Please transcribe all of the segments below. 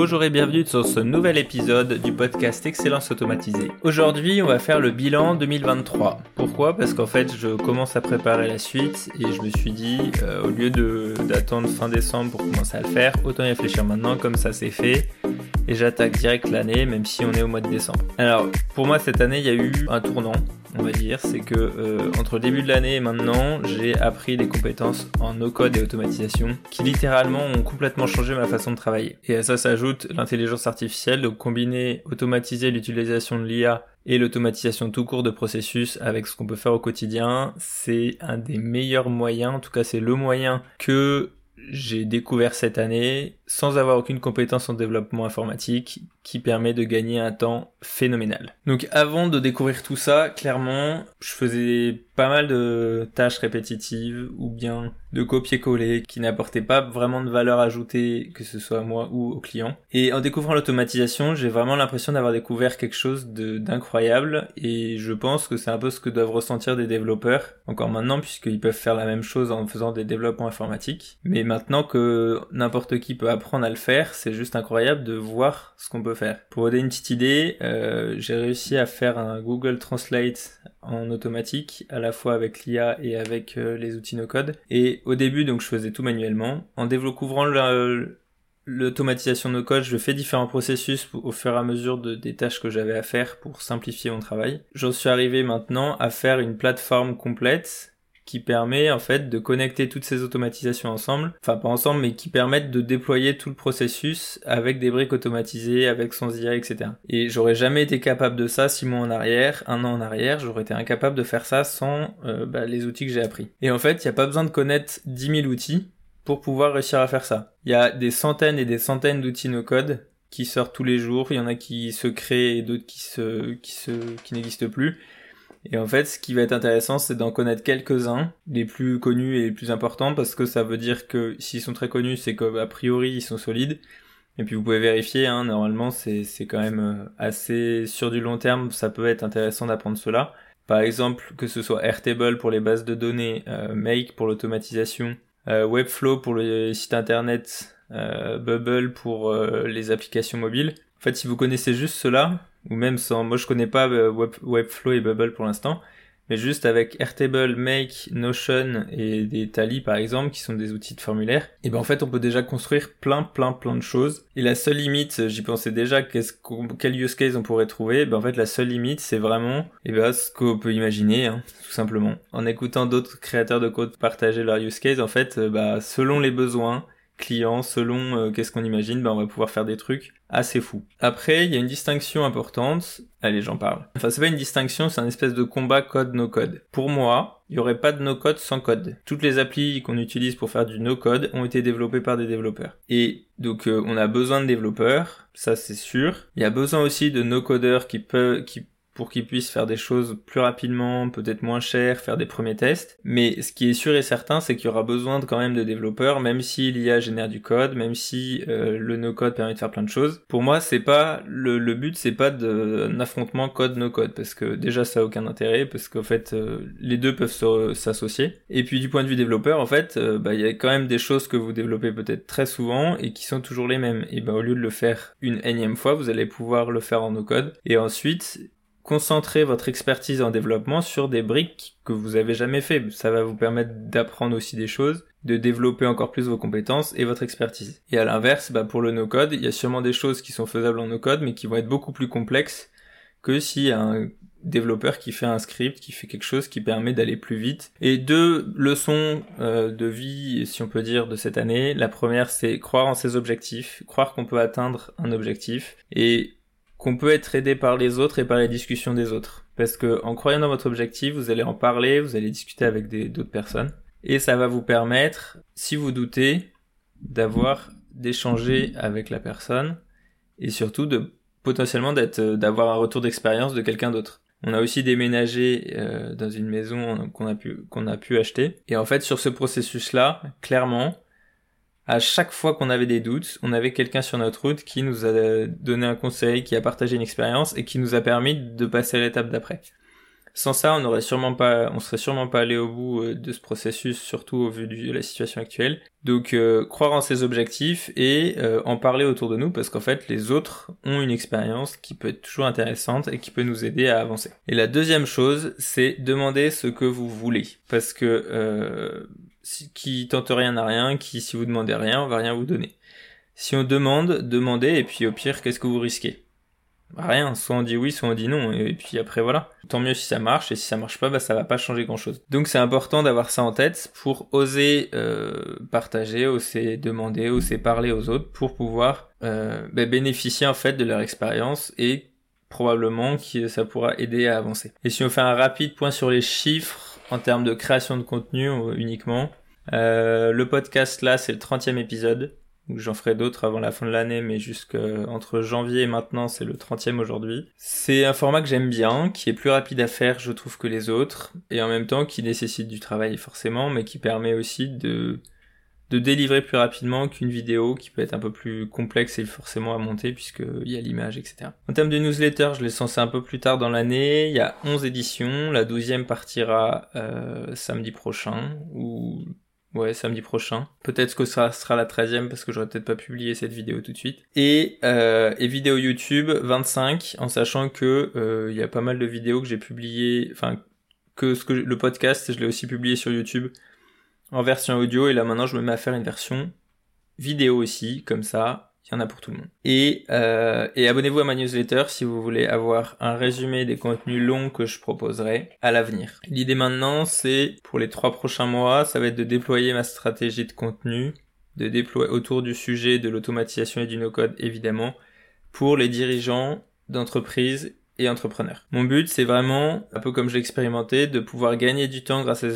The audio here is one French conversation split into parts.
Bonjour et bienvenue sur ce nouvel épisode du podcast Excellence Automatisée. Aujourd'hui, on va faire le bilan 2023. Pourquoi? Parce qu'en fait, je commence à préparer la suite et je me suis dit, euh, au lieu d'attendre fin décembre pour commencer à le faire, autant y réfléchir maintenant, comme ça c'est fait. Et j'attaque direct l'année, même si on est au mois de décembre. Alors, pour moi, cette année, il y a eu un tournant on va dire, c'est que euh, entre le début de l'année et maintenant, j'ai appris des compétences en no-code et automatisation qui littéralement ont complètement changé ma façon de travailler. Et à ça s'ajoute l'intelligence artificielle, donc combiner automatiser l'utilisation de l'IA et l'automatisation tout court de processus avec ce qu'on peut faire au quotidien, c'est un des meilleurs moyens, en tout cas c'est le moyen que j'ai découvert cette année sans avoir aucune compétence en développement informatique qui permet de gagner un temps phénoménal. Donc avant de découvrir tout ça, clairement, je faisais pas mal de tâches répétitives ou bien de copier-coller qui n'apportaient pas vraiment de valeur ajoutée que ce soit à moi ou au client. Et en découvrant l'automatisation, j'ai vraiment l'impression d'avoir découvert quelque chose d'incroyable et je pense que c'est un peu ce que doivent ressentir des développeurs encore maintenant puisqu'ils peuvent faire la même chose en faisant des développements informatiques. Mais maintenant que n'importe qui peut apprendre à le faire, c'est juste incroyable de voir ce qu'on peut Pour vous donner une petite idée, euh, j'ai réussi à faire un Google Translate en automatique, à la fois avec l'IA et avec euh, les outils no-code. Et au début, donc, je faisais tout manuellement. En découvrant l'automatisation no-code, je fais différents processus au fur et à mesure de, des tâches que j'avais à faire pour simplifier mon travail. J'en suis arrivé maintenant à faire une plateforme complète qui permet en fait de connecter toutes ces automatisations ensemble, enfin pas ensemble, mais qui permettent de déployer tout le processus avec des briques automatisées, avec sans IA, etc. Et j'aurais jamais été capable de ça six mois en arrière, un an en arrière, j'aurais été incapable de faire ça sans euh, bah, les outils que j'ai appris. Et en fait, il n'y a pas besoin de connaître 10 000 outils pour pouvoir réussir à faire ça. Il y a des centaines et des centaines d'outils no-code qui sortent tous les jours, il y en a qui se créent et d'autres qui se, qui n'existent plus. Et en fait, ce qui va être intéressant, c'est d'en connaître quelques-uns, les plus connus et les plus importants, parce que ça veut dire que s'ils sont très connus, c'est qu'a priori, ils sont solides. Et puis vous pouvez vérifier, hein, normalement, c'est quand même euh, assez sur du long terme, ça peut être intéressant d'apprendre cela. Par exemple, que ce soit Airtable pour les bases de données, euh, Make pour l'automatisation, euh, Webflow pour les sites internet, Bubble pour les applications mobiles. En fait, si vous connaissez juste cela, ou même sans, moi je connais pas euh, Webflow et Bubble pour l'instant, mais juste avec Airtable, Make, Notion et des Tally par exemple, qui sont des outils de formulaire, et ben en fait on peut déjà construire plein plein plein de choses. Et la seule limite, j'y pensais déjà, qu'est-ce quel use case on pourrait trouver, ben en fait la seule limite c'est vraiment et ben ce qu'on peut imaginer, hein, tout simplement. En écoutant d'autres créateurs de code partager leur use case, en fait, euh, bah, selon les besoins, clients, selon euh, qu'est-ce qu'on imagine, ben on va pouvoir faire des trucs assez fous. Après, il y a une distinction importante. Allez, j'en parle. Enfin, c'est pas une distinction, c'est un espèce de combat code no code. Pour moi, il y aurait pas de no code sans code. Toutes les applis qu'on utilise pour faire du no code ont été développées par des développeurs. Et donc euh, on a besoin de développeurs, ça c'est sûr. Il y a besoin aussi de no codeurs qui peuvent qui pour qu'ils puissent faire des choses plus rapidement, peut-être moins cher, faire des premiers tests. Mais ce qui est sûr et certain, c'est qu'il y aura besoin de, quand même de développeurs, même si l'IA génère du code, même si euh, le no-code permet de faire plein de choses. Pour moi, c'est pas le, le but, c'est pas d'un affrontement code-no-code, parce que déjà ça a aucun intérêt, parce qu'en fait euh, les deux peuvent s'associer. Et puis du point de vue développeur, en fait, euh, bah, il y a quand même des choses que vous développez peut-être très souvent et qui sont toujours les mêmes. Et ben au lieu de le faire une énième fois, vous allez pouvoir le faire en no-code. Et ensuite, concentrer votre expertise en développement sur des briques que vous avez jamais fait. Ça va vous permettre d'apprendre aussi des choses, de développer encore plus vos compétences et votre expertise. Et à l'inverse, bah pour le no-code, il y a sûrement des choses qui sont faisables en no-code, mais qui vont être beaucoup plus complexes que si un développeur qui fait un script, qui fait quelque chose qui permet d'aller plus vite. Et deux leçons euh, de vie, si on peut dire, de cette année. La première, c'est croire en ses objectifs, croire qu'on peut atteindre un objectif. Et qu'on peut être aidé par les autres et par les discussions des autres. Parce que en croyant dans votre objectif, vous allez en parler, vous allez discuter avec d'autres personnes, et ça va vous permettre, si vous doutez, d'avoir d'échanger avec la personne, et surtout de potentiellement d'être d'avoir un retour d'expérience de quelqu'un d'autre. On a aussi déménagé euh, dans une maison qu'on a pu qu'on a pu acheter, et en fait sur ce processus-là, clairement, à chaque fois qu'on avait des doutes, on avait quelqu'un sur notre route qui nous a donné un conseil, qui a partagé une expérience et qui nous a permis de passer à l'étape d'après. Sans ça, on aurait sûrement pas, on serait sûrement pas allé au bout euh, de ce processus, surtout au vu de la situation actuelle. Donc, euh, croire en ses objectifs et euh, en parler autour de nous, parce qu'en fait, les autres ont une expérience qui peut être toujours intéressante et qui peut nous aider à avancer. Et la deuxième chose, c'est demander ce que vous voulez, parce que qui tente rien n'a rien, qui si vous demandez rien, on va rien vous donner. Si on demande, demandez, et puis au pire, qu'est-ce que vous risquez? Rien, soit on dit oui, soit on dit non, et puis après voilà. Tant mieux si ça marche, et si ça marche pas, bah ça va pas changer grand chose. Donc c'est important d'avoir ça en tête pour oser euh, partager, oser demander, oser parler aux autres, pour pouvoir euh, bah, bénéficier en fait de leur expérience et probablement que ça pourra aider à avancer. Et si on fait un rapide point sur les chiffres en termes de création de contenu euh, uniquement, euh, le podcast là c'est le 30e épisode. J'en ferai d'autres avant la fin de l'année, mais jusqu'entre janvier et maintenant, c'est le 30e aujourd'hui. C'est un format que j'aime bien, qui est plus rapide à faire, je trouve, que les autres, et en même temps qui nécessite du travail forcément, mais qui permet aussi de, de délivrer plus rapidement qu'une vidéo qui peut être un peu plus complexe et forcément à monter puisqu'il y a l'image, etc. En termes de newsletter, je l'ai censé un peu plus tard dans l'année. Il y a 11 éditions. La 12e partira euh, samedi prochain ou Ouais, samedi prochain. Peut-être que ça sera la 13e parce que j'aurais peut-être pas publié cette vidéo tout de suite. Et, euh, et vidéo YouTube 25 en sachant que euh, il y a pas mal de vidéos que j'ai publiées, enfin que ce que le podcast, je l'ai aussi publié sur YouTube en version audio et là maintenant je me mets à faire une version vidéo aussi comme ça il y en a pour tout le monde. Et, euh, et abonnez-vous à ma newsletter si vous voulez avoir un résumé des contenus longs que je proposerai à l'avenir. L'idée maintenant, c'est pour les trois prochains mois, ça va être de déployer ma stratégie de contenu, de déployer autour du sujet de l'automatisation et du no-code évidemment, pour les dirigeants d'entreprises et entrepreneurs. Mon but, c'est vraiment, un peu comme j'ai expérimenté, de pouvoir gagner du temps grâce à,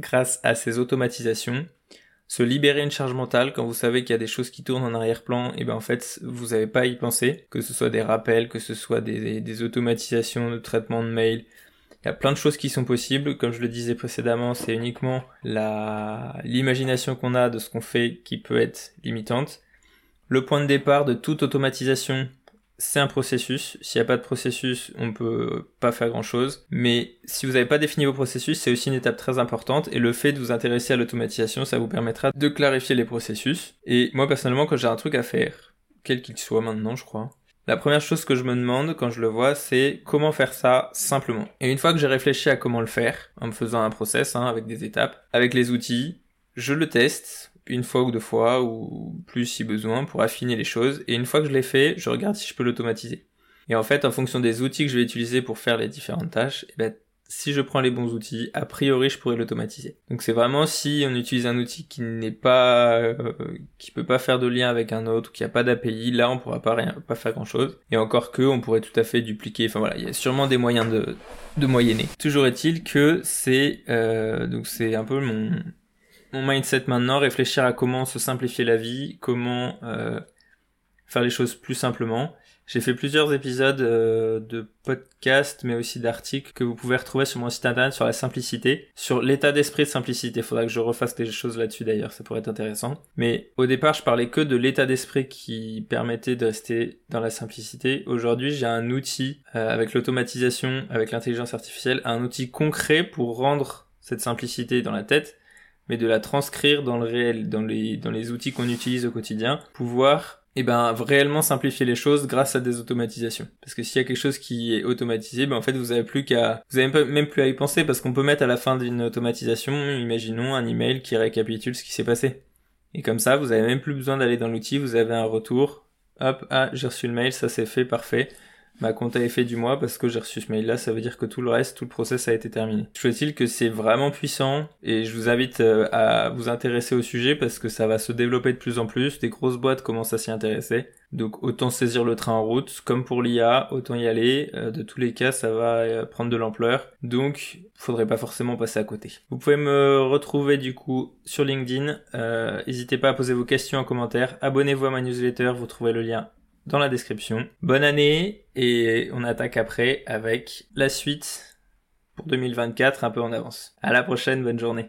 grâce à ces automatisations se libérer une charge mentale quand vous savez qu'il y a des choses qui tournent en arrière-plan et ben en fait vous n'avez pas à y penser. Que ce soit des rappels que ce soit des, des, automatisations de traitement de mail il y a plein de choses qui sont possibles. Comme je le disais précédemment c'est uniquement la l'imagination qu'on a de ce qu'on fait qui peut être limitante. Le point de départ de toute automatisation c'est un processus. S'il n'y a pas de processus, on peut pas faire grand chose. Mais si vous n'avez pas défini vos processus, c'est aussi une étape très importante. Et le fait de vous intéresser à l'automatisation, ça vous permettra de clarifier les processus. Et moi, personnellement, quand j'ai un truc à faire, quel qu'il soit maintenant, je crois, la première chose que je me demande quand je le vois, c'est comment faire ça simplement. Et une fois que j'ai réfléchi à comment le faire, en me faisant un process, hein, avec des étapes, avec les outils, je le teste, une fois ou deux fois ou plus si besoin pour affiner les choses et une fois que je l'ai fait, je regarde si je peux l'automatiser. Et en fait, en fonction des outils que je vais utiliser pour faire les différentes tâches, eh ben, si je prends les bons outils, a priori, je pourrais l'automatiser. Donc c'est vraiment si on utilise un outil qui n'est pas, euh, qui peut pas faire de lien avec un autre, qui a pas d'API, là on pourra pas rien, pas faire grand chose. Et encore que, on pourrait tout à fait dupliquer. Enfin voilà, il y a sûrement des moyens de, de moyenner. Toujours est-il que c'est, euh, donc c'est un peu mon, mon mindset maintenant, réfléchir à comment se simplifier la vie, comment euh, faire les choses plus simplement. J'ai fait plusieurs épisodes euh, de podcasts, mais aussi d'articles que vous pouvez retrouver sur mon site internet sur la simplicité, sur l'état d'esprit de simplicité. Faudra que je refasse des choses là-dessus d'ailleurs, ça pourrait être intéressant. Mais au départ, je parlais que de l'état d'esprit qui permettait de rester dans la simplicité. Aujourd'hui, j'ai un outil euh, avec l'automatisation, avec l'intelligence artificielle, un outil concret pour rendre cette simplicité dans la tête mais de la transcrire dans le réel, dans les, dans les outils qu'on utilise au quotidien, pouvoir et eh ben réellement simplifier les choses grâce à des automatisations. Parce que s'il y a quelque chose qui est automatisé, ben en fait vous avez plus qu'à vous avez même plus à y penser parce qu'on peut mettre à la fin d'une automatisation, imaginons un email qui récapitule ce qui s'est passé. Et comme ça, vous avez même plus besoin d'aller dans l'outil, vous avez un retour. Hop, ah, j'ai reçu le mail, ça c'est fait, parfait ma compte a effet du mois parce que j'ai reçu ce mail là, ça veut dire que tout le reste, tout le process a été terminé. Je il que c'est vraiment puissant et je vous invite euh, à vous intéresser au sujet parce que ça va se développer de plus en plus, des grosses boîtes commencent à s'y intéresser. Donc autant saisir le train en route, comme pour l'IA, autant y aller. Euh, de tous les cas, ça va euh, prendre de l'ampleur. Donc, faudrait pas forcément passer à côté. Vous pouvez me retrouver du coup sur LinkedIn. N'hésitez pas à poser vos questions en commentaire. Abonnez-vous à ma newsletter, vous trouverez le lien dans la description. Bonne année et on attaque après avec la suite pour 2024 un peu en avance. À la prochaine, bonne journée.